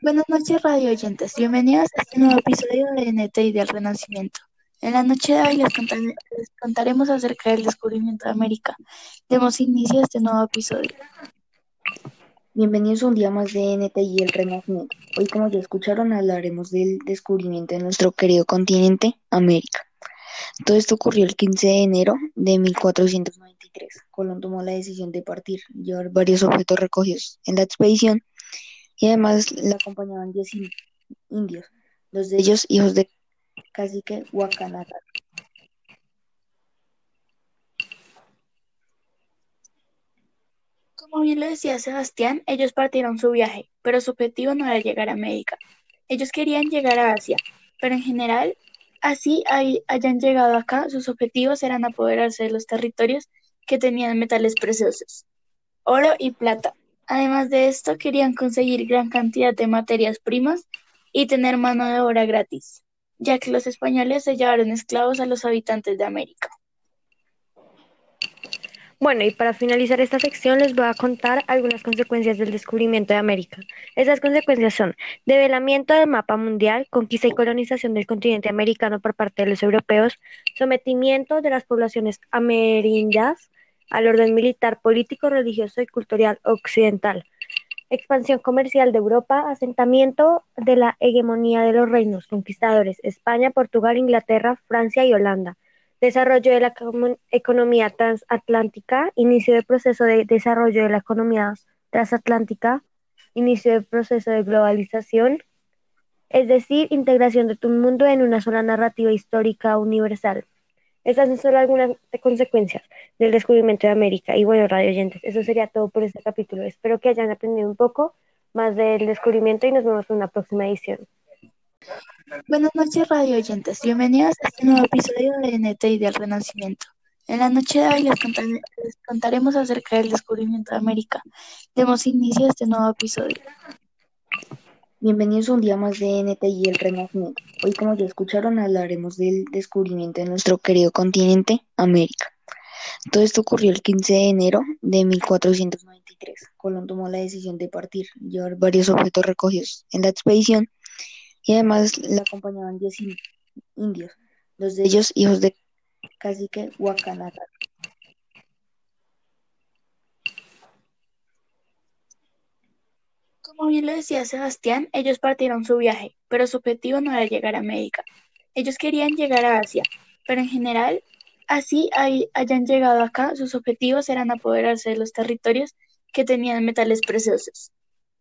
Buenas noches, radio oyentes. Bienvenidos a este nuevo episodio de NTI del Renacimiento. En la noche de hoy les, contar- les contaremos acerca del descubrimiento de América. Demos inicio a este nuevo episodio. Bienvenidos a un día más de NTI El Renacimiento. Hoy, como ya escucharon, hablaremos del descubrimiento de nuestro querido continente, América. Todo esto ocurrió el 15 de enero de 1493. Colón tomó la decisión de partir, llevar varios objetos recogidos en la expedición y además le acompañaban 10 in- indios, dos de ellos hijos de cacique Huacanata. Como bien lo decía Sebastián, ellos partieron su viaje, pero su objetivo no era llegar a América. Ellos querían llegar a Asia, pero en general, así hay- hayan llegado acá, sus objetivos eran apoderarse de los territorios que tenían metales preciosos, oro y plata. Además de esto, querían conseguir gran cantidad de materias primas y tener mano de obra gratis, ya que los españoles se llevaron esclavos a los habitantes de América. Bueno, y para finalizar esta sección les voy a contar algunas consecuencias del descubrimiento de América. Esas consecuencias son develamiento del mapa mundial, conquista y colonización del continente americano por parte de los europeos, sometimiento de las poblaciones amerindias al orden militar, político, religioso y cultural occidental, expansión comercial de Europa, asentamiento de la hegemonía de los reinos conquistadores, España, Portugal, Inglaterra, Francia y Holanda. Desarrollo de la economía transatlántica, inicio del proceso de desarrollo de la economía transatlántica, inicio del proceso de globalización, es decir, integración de todo el mundo en una sola narrativa histórica universal. Estas son solo algunas consecuencias del descubrimiento de América. Y bueno, radio oyentes, eso sería todo por este capítulo. Espero que hayan aprendido un poco más del descubrimiento y nos vemos en una próxima edición. Buenas noches, radio oyentes. Bienvenidos a este nuevo episodio de NTI del Renacimiento. En la noche de hoy les, les contaremos acerca del descubrimiento de América. Demos inicio a este nuevo episodio. Bienvenidos a un día más de NTI El Renacimiento. Hoy, como ya escucharon, hablaremos del descubrimiento de nuestro querido continente, América. Todo esto ocurrió el 15 de enero de 1493. Colón tomó la decisión de partir, llevar varios objetos recogidos en la expedición y además le acompañaban 10 in- indios, dos de ellos hijos de cacique Huacanata. Como bien lo decía Sebastián, ellos partieron su viaje, pero su objetivo no era llegar a América. Ellos querían llegar a Asia, pero en general, así hay- hayan llegado acá, sus objetivos eran apoderarse de los territorios que tenían metales preciosos,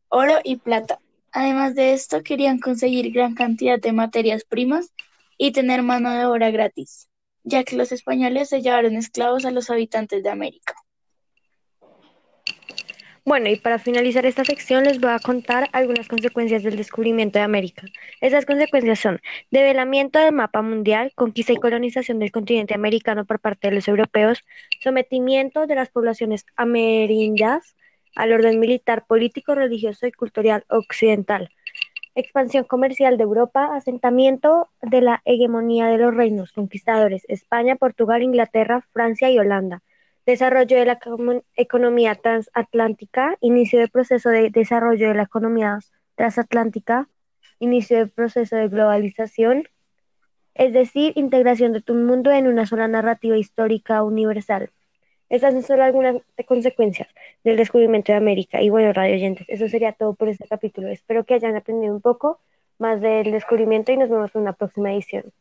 oro y plata. Además de esto, querían conseguir gran cantidad de materias primas y tener mano de obra gratis, ya que los españoles se llevaron esclavos a los habitantes de América. Bueno, y para finalizar esta sección les voy a contar algunas consecuencias del descubrimiento de América. Esas consecuencias son develamiento del mapa mundial, conquista y colonización del continente americano por parte de los europeos, sometimiento de las poblaciones amerindias al orden militar, político, religioso y cultural occidental, expansión comercial de Europa, asentamiento de la hegemonía de los reinos conquistadores, España, Portugal, Inglaterra, Francia y Holanda. Desarrollo de la economía transatlántica, inicio del proceso de desarrollo de la economía transatlántica, inicio del proceso de globalización, es decir, integración de todo el mundo en una sola narrativa histórica universal. Estas son solo algunas consecuencias del descubrimiento de América. Y bueno, radio oyentes, eso sería todo por este capítulo. Espero que hayan aprendido un poco más del descubrimiento y nos vemos en una próxima edición.